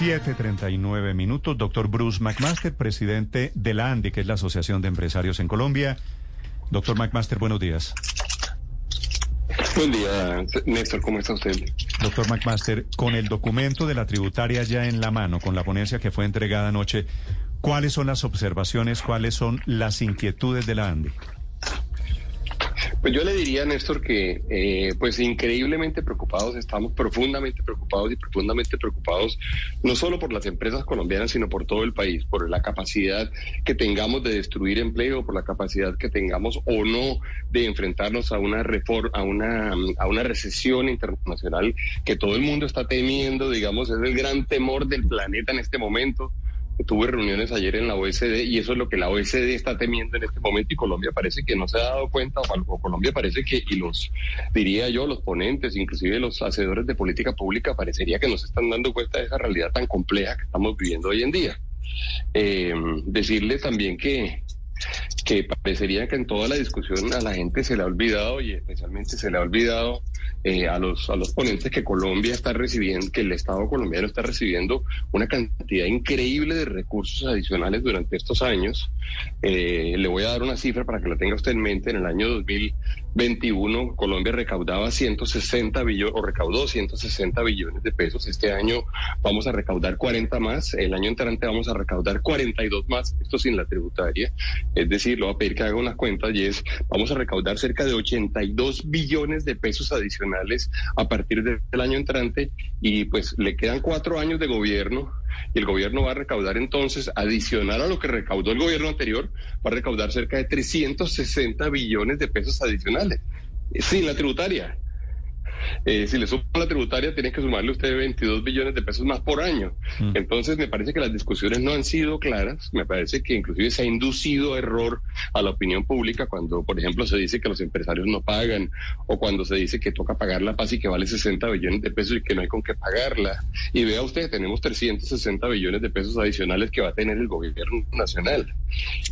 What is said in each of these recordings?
7.39 minutos. Doctor Bruce McMaster, presidente de la ANDI, que es la Asociación de Empresarios en Colombia. Doctor McMaster, buenos días. Buen día, Néstor, ¿cómo está usted? Doctor McMaster, con el documento de la tributaria ya en la mano, con la ponencia que fue entregada anoche, ¿cuáles son las observaciones, cuáles son las inquietudes de la ANDI? Pues yo le diría, Néstor, que eh, pues increíblemente preocupados, estamos profundamente preocupados y profundamente preocupados no solo por las empresas colombianas, sino por todo el país, por la capacidad que tengamos de destruir empleo, por la capacidad que tengamos o no de enfrentarnos a una reforma, a una, a una recesión internacional que todo el mundo está temiendo, digamos, es el gran temor del planeta en este momento. Tuve reuniones ayer en la OSD y eso es lo que la OSD está temiendo en este momento y Colombia parece que no se ha dado cuenta o, Colombia parece que, y los, diría yo, los ponentes, inclusive los hacedores de política pública, parecería que no se están dando cuenta de esa realidad tan compleja que estamos viviendo hoy en día. Eh, decirle también que, que parecería que en toda la discusión a la gente se le ha olvidado y especialmente se le ha olvidado eh, a, los, a los ponentes que Colombia está recibiendo, que el Estado colombiano está recibiendo una cantidad increíble de recursos adicionales durante estos años. Eh, le voy a dar una cifra para que la tenga usted en mente. En el año 2021 Colombia recaudaba 160 billones o recaudó 160 billones de pesos. Este año vamos a recaudar 40 más. El año entrante vamos a recaudar 42 más. Esto sin la tributaria. Es decir, lo voy a pedir que haga unas cuentas y es, vamos a recaudar cerca de 82 billones de pesos adicionales a partir del año entrante y pues le quedan cuatro años de gobierno y el gobierno va a recaudar entonces, adicional a lo que recaudó el gobierno anterior, va a recaudar cerca de 360 billones de pesos adicionales sin la tributaria. Eh, si le suma la tributaria, tiene que sumarle usted 22 billones de pesos más por año. Mm. Entonces, me parece que las discusiones no han sido claras. Me parece que inclusive se ha inducido error a la opinión pública cuando, por ejemplo, se dice que los empresarios no pagan o cuando se dice que toca pagar la paz y que vale 60 billones de pesos y que no hay con qué pagarla. Y vea usted, tenemos 360 billones de pesos adicionales que va a tener el gobierno nacional.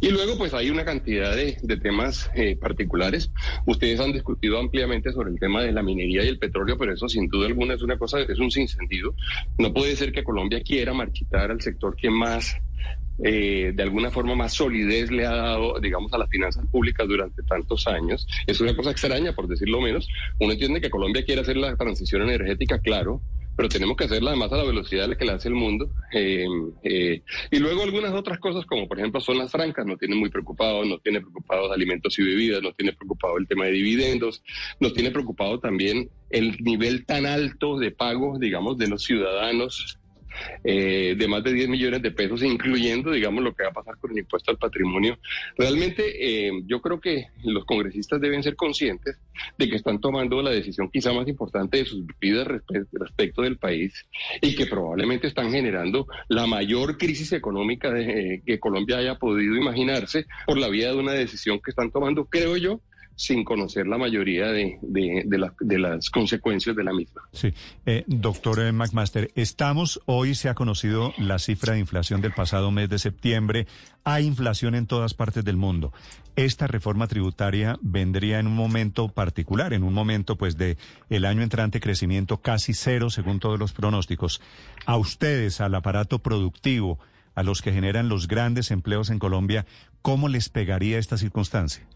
Y luego, pues hay una cantidad de, temas eh, particulares. Ustedes han discutido ampliamente sobre el tema de la minería y el petróleo, pero eso sin duda alguna es una cosa, es un sinsentido. No puede ser que Colombia quiera marchitar al sector que más eh, de alguna forma más solidez le ha dado, digamos, a las finanzas públicas durante tantos años. Es una cosa extraña, por decirlo menos. Uno entiende que Colombia quiere hacer la transición energética, claro, pero tenemos que hacerla además a la velocidad a la que la hace el mundo. Eh, eh, y luego algunas otras cosas, como por ejemplo son las francas, no tiene muy preocupado, no tiene preocupados alimentos y bebidas, no tiene preocupado el tema de dividendos, nos tiene preocupado también el nivel tan alto de pago, digamos, de los ciudadanos eh, de más de 10 millones de pesos, incluyendo, digamos, lo que va a pasar con el impuesto al patrimonio. Realmente eh, yo creo que los congresistas deben ser conscientes de que están tomando la decisión quizá más importante de sus vidas respecto del país y que probablemente están generando la mayor crisis económica de, que Colombia haya podido imaginarse por la vía de una decisión que están tomando, creo yo, sin conocer la mayoría de, las consecuencias de la misma. Sí, eh, doctor eh, McMaster, estamos, hoy se ha conocido la cifra de inflación del pasado mes de septiembre, hay inflación en todas partes del mundo. Esta reforma tributaria vendría en un momento particular, en un momento pues de el año entrante crecimiento casi cero según todos los pronósticos. A ustedes, al aparato productivo, a los que generan los grandes empleos en Colombia, ¿cómo les pegaría esta circunstancia?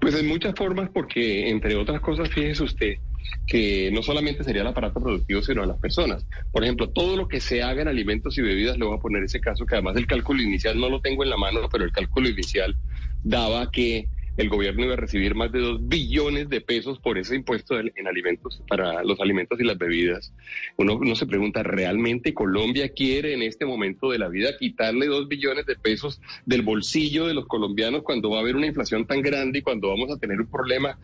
Pues en muchas formas, porque entre otras cosas, fíjese usted que no solamente sería el aparato productivo, sino a las personas. Por ejemplo, todo lo que se haga en alimentos y bebidas, le voy a poner ese caso, que además el cálculo inicial no lo tengo en la mano, pero el cálculo inicial daba que el gobierno iba a recibir más de dos billones de pesos por ese impuesto en alimentos, para los alimentos y las bebidas. Uno, uno se pregunta, ¿realmente Colombia quiere en este momento de la vida quitarle dos billones de pesos del bolsillo de los colombianos cuando va a haber una inflación tan grande y cuando vamos a tener un problema?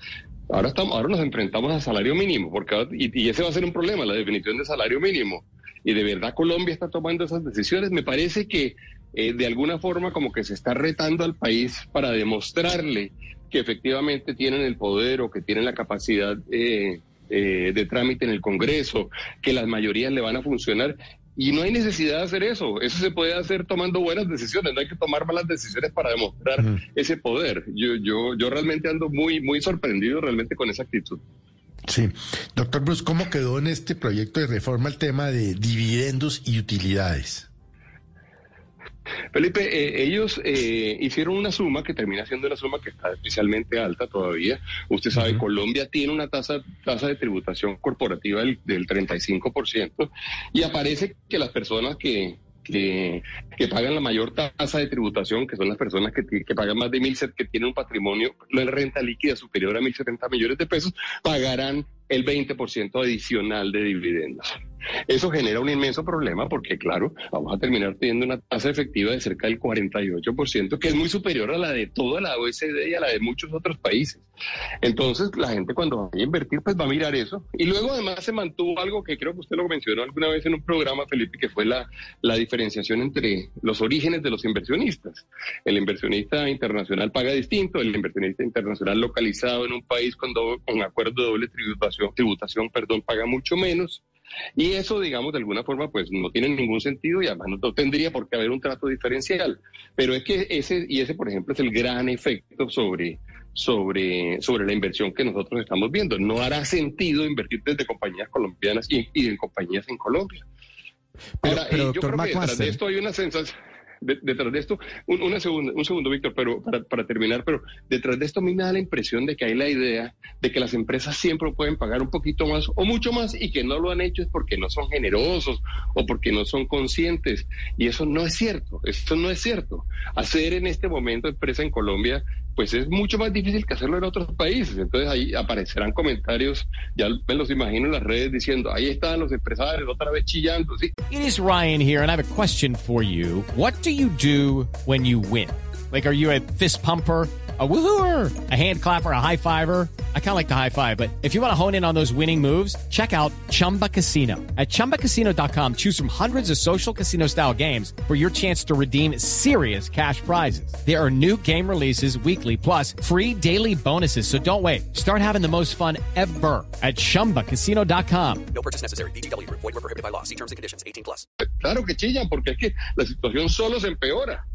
Ahora, estamos, ahora nos enfrentamos al salario mínimo, porque y, y ese va a ser un problema, la definición de salario mínimo. y de verdad Colombia está tomando esas decisiones. Me parece que eh, de alguna forma como que se está retando al país para demostrarle que efectivamente tienen el poder o que tienen la capacidad eh, eh, de trámite en el Congreso, que las mayorías le van a funcionar. Y no hay necesidad de hacer eso. Eso se puede hacer tomando buenas decisiones. No hay que tomar malas decisiones para demostrar ese poder. Yo, yo, yo realmente ando muy, muy sorprendido realmente con esa actitud. Sí. Doctor Bruce, ¿cómo quedó en este proyecto de reforma el tema de dividendos y utilidades? Felipe, eh, ellos eh, hicieron una suma que termina siendo una suma que está especialmente alta todavía. Usted sabe, Colombia tiene una tasa, tasa de tributación corporativa del, del 35% y aparece que las personas que, que, que, pagan la mayor tasa de tributación, que son las personas que, que pagan más de mil, que tienen un patrimonio, la renta líquida superior a mil setenta millones de pesos, pagarán el 20% adicional de dividendos. Eso genera un inmenso problema porque, claro, vamos a terminar teniendo una tasa efectiva de cerca del 48%, que es muy superior a la de toda la OECD y a la de muchos otros países. Entonces, la gente cuando vaya a invertir, pues va a mirar eso. Y luego, además, se mantuvo algo que creo que usted lo mencionó alguna vez en un programa, Felipe, que fue la, la diferenciación entre los orígenes de los inversionistas. El inversionista internacional paga distinto, el inversionista internacional localizado en un país con, con acuerdo de doble tributación, tributación perdón, paga mucho menos. Y eso, digamos, de alguna forma, pues no tiene ningún sentido y además no tendría por qué haber un trato diferencial. Pero es que ese, y ese, por ejemplo, es el gran efecto sobre, sobre, sobre la inversión que nosotros estamos viendo. No hará sentido invertir desde compañías colombianas y, en compañías en Colombia. Pero, Ahora, yo creo que detrás de esto hay una sensación detrás de esto, un, una segunda, un segundo, Víctor, pero para, para, terminar, pero detrás de esto a mí me da la impresión de que hay la idea de que las empresas siempre pueden pagar un poquito más o mucho más y que no lo han hecho es porque no son generosos o porque no son conscientes. Y eso no es cierto, eso no es cierto. Hacer en este momento empresa en Colombia pues es mucho más difícil que hacerlo en otros países. Entonces ahí aparecerán comentarios, ya me los imagino en las redes diciendo, ahí están los empresarios otra vez chillando. ¿sí? It is Ryan here and I have a question for you. What do you do when you win? Like, are you a fist pumper? a woohooer, a hand clapper, a high fiver. I kind of like the high five, but if you want to hone in on those winning moves, check out Chumba Casino. At ChumbaCasino.com, choose from hundreds of social casino style games for your chance to redeem serious cash prizes. There are new game releases weekly, plus free daily bonuses. So don't wait. Start having the most fun ever at ChumbaCasino.com. No purchase necessary. BGW. Void were prohibited by law. See terms and conditions. 18 plus. Claro que chillan, porque es que la situación solo se empeora.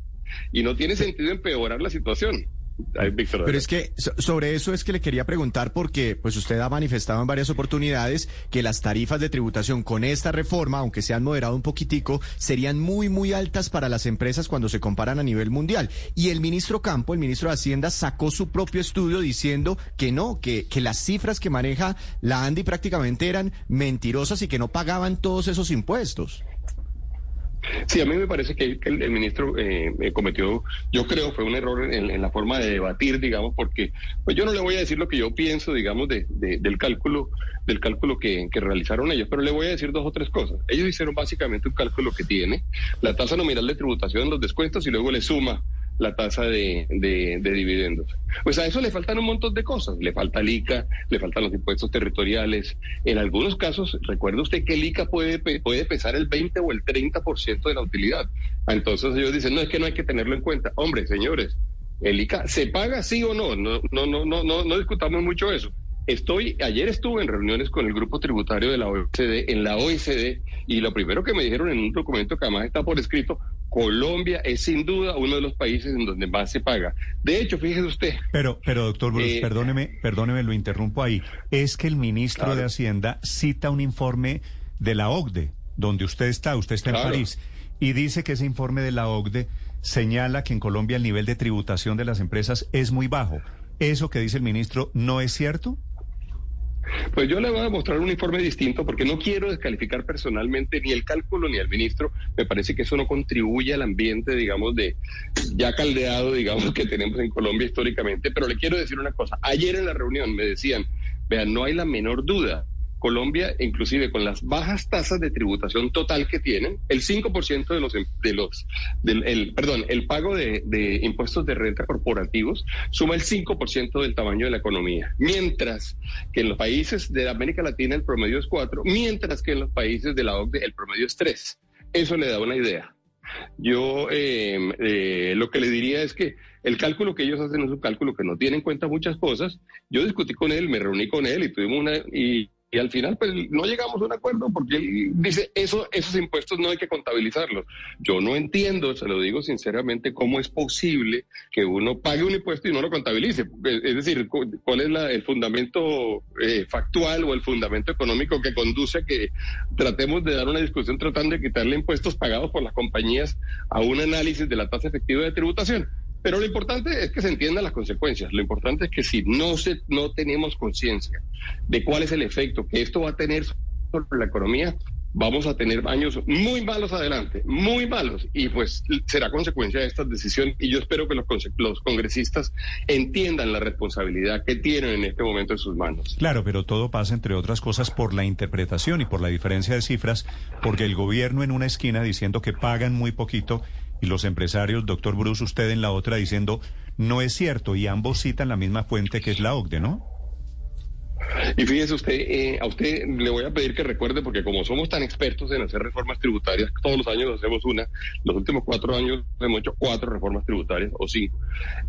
Y no tiene sentido empeorar la situación. Pero es que sobre eso es que le quería preguntar porque pues usted ha manifestado en varias oportunidades que las tarifas de tributación con esta reforma, aunque se han moderado un poquitico, serían muy muy altas para las empresas cuando se comparan a nivel mundial. Y el ministro Campo, el ministro de Hacienda, sacó su propio estudio diciendo que no, que, que las cifras que maneja la Andy prácticamente eran mentirosas y que no pagaban todos esos impuestos. Sí, a mí me parece que el, ministro eh, cometió, yo creo, fue un error en, la forma de debatir, digamos, porque pues yo no le voy a decir lo que yo pienso, digamos, de, del cálculo, del cálculo que, que, realizaron ellos, pero le voy a decir dos o tres cosas. Ellos hicieron básicamente un cálculo que tiene la tasa nominal de tributación, los descuentos y luego le suma la tasa de, de, dividendos. Pues a eso le faltan un montón de cosas. Le falta el ICA, le faltan los impuestos territoriales. En algunos casos, recuerde usted que el ICA puede, puede pesar el 20 o el 30% de la utilidad. Entonces ellos dicen, no, es que no hay que tenerlo en cuenta. Hombre, señores, el ICA se paga sí o no. No, no, no, no, no, no discutamos mucho eso. Estoy, ayer estuve en reuniones con el grupo tributario de la OECD, en la OECD, y lo primero que me dijeron en un documento que además está por escrito, Colombia es sin duda uno de los países en donde más se paga. De hecho, fíjese usted. Pero, pero doctor Bruce, eh, perdóneme, perdóneme, lo interrumpo ahí. Es que el ministro de Hacienda cita un informe de la OCDE, donde usted está, usted está en París, y dice que ese informe de la OCDE señala que en Colombia el nivel de tributación de las empresas es muy bajo. ¿Eso que dice el ministro no es cierto? Pues yo le voy a mostrar un informe distinto porque no quiero descalificar personalmente ni el cálculo ni al ministro. Me parece que eso no contribuye al ambiente, digamos, de ya caldeado, digamos, que tenemos en Colombia históricamente. Pero le quiero decir una cosa. Ayer en la reunión me decían, vean, no hay la menor duda Colombia, inclusive con las bajas tasas de tributación total que tienen, el 5% de los, de los del, el, perdón, el pago de, de impuestos de renta corporativos suma el 5% del tamaño de la economía, mientras que en los países de América Latina el promedio es 4, mientras que en los países de la OCDE el promedio es 3. Eso le da una idea. Yo eh, eh, lo que le diría es que el cálculo que ellos hacen es un cálculo que no tiene en cuenta muchas cosas. Yo discutí con él, me reuní con él y tuvimos una... y al final pues no llegamos a un acuerdo porque él dice eso esos impuestos no hay que contabilizarlos yo no entiendo se lo digo sinceramente cómo es posible que uno pague un impuesto y no lo contabilice. Es decir cuál es la, el fundamento eh, factual o el fundamento económico que conduce a que tratemos de dar una discusión tratando de quitarle impuestos pagados por las compañías a un análisis de la tasa efectiva de tributación pero lo importante es que se entiendan las consecuencias. Lo importante es que si no, se, no tenemos conciencia de cuál es el efecto que esto va a tener sobre la economía, vamos a tener años muy malos adelante, muy malos, y pues será consecuencia de estas decisiones. Y yo espero que los, los, congresistas entiendan la responsabilidad que tienen en este momento en sus manos. Claro, pero todo pasa, entre otras cosas, por la interpretación y por la diferencia de cifras, porque el gobierno en una esquina diciendo que pagan muy poquito y los empresarios, doctor Bruce, usted en la otra diciendo no es cierto y ambos citan la misma fuente que es la OCDE, ¿no? Y fíjese usted, eh, a usted le voy a pedir que recuerde, porque como somos tan expertos en hacer reformas tributarias, todos los años hacemos una, los últimos cuatro años hemos hecho cuatro reformas tributarias, o cinco,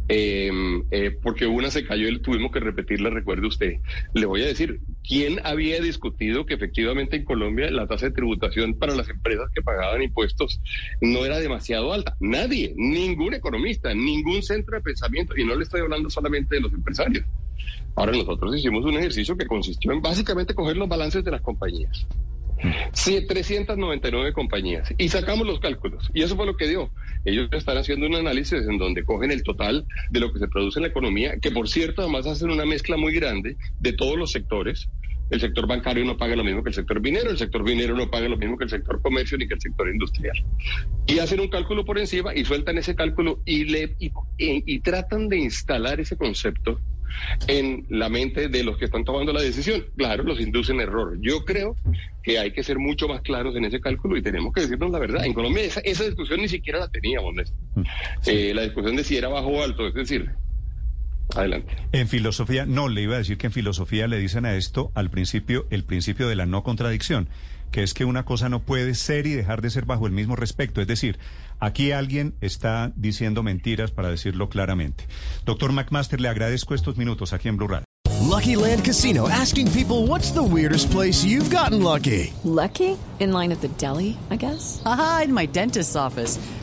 eh, eh, porque una se cayó y tuvimos que repetirla, recuerde usted. Le voy a decir, ¿quién había discutido que efectivamente en Colombia la tasa de tributación para las empresas que pagaban impuestos no era demasiado alta? Nadie, ningún economista, ningún centro de pensamiento, y no le estoy hablando solamente de los empresarios. Ahora nosotros hicimos un ejercicio que consistió en básicamente coger los balances de las compañías. Sí, 399 compañías y sacamos los cálculos y eso fue lo que dio. Ellos están haciendo un análisis en donde cogen el total de lo que se produce en la economía, que por cierto además hacen una mezcla muy grande de todos los sectores. El sector bancario no paga lo mismo que el sector minero, el sector minero no paga lo mismo que el sector comercio ni que el sector industrial. Y hacen un cálculo por encima y sueltan ese cálculo y, le, y tratan de instalar ese concepto en la mente de los que están tomando la decisión. Claro, los inducen error. Yo creo que hay que ser mucho más claros en ese cálculo y tenemos que decirnos la verdad. En Colombia esa, esa discusión ni siquiera la teníamos, mm, eh, la discusión de si era bajo o alto, es decir, Adelante. En filosofía, no, le iba a decir que en filosofía le dicen a esto al principio el principio de la no contradicción, que es que una cosa no puede ser y dejar de ser bajo el mismo respecto. Es decir, aquí alguien está diciendo mentiras para decirlo claramente. Doctor McMaster, le agradezco estos minutos aquí en Blue Radio. Lucky Land Casino, asking people what's the weirdest place you've gotten lucky. Lucky? In line at the deli, I guess. Aha, in my dentist's office.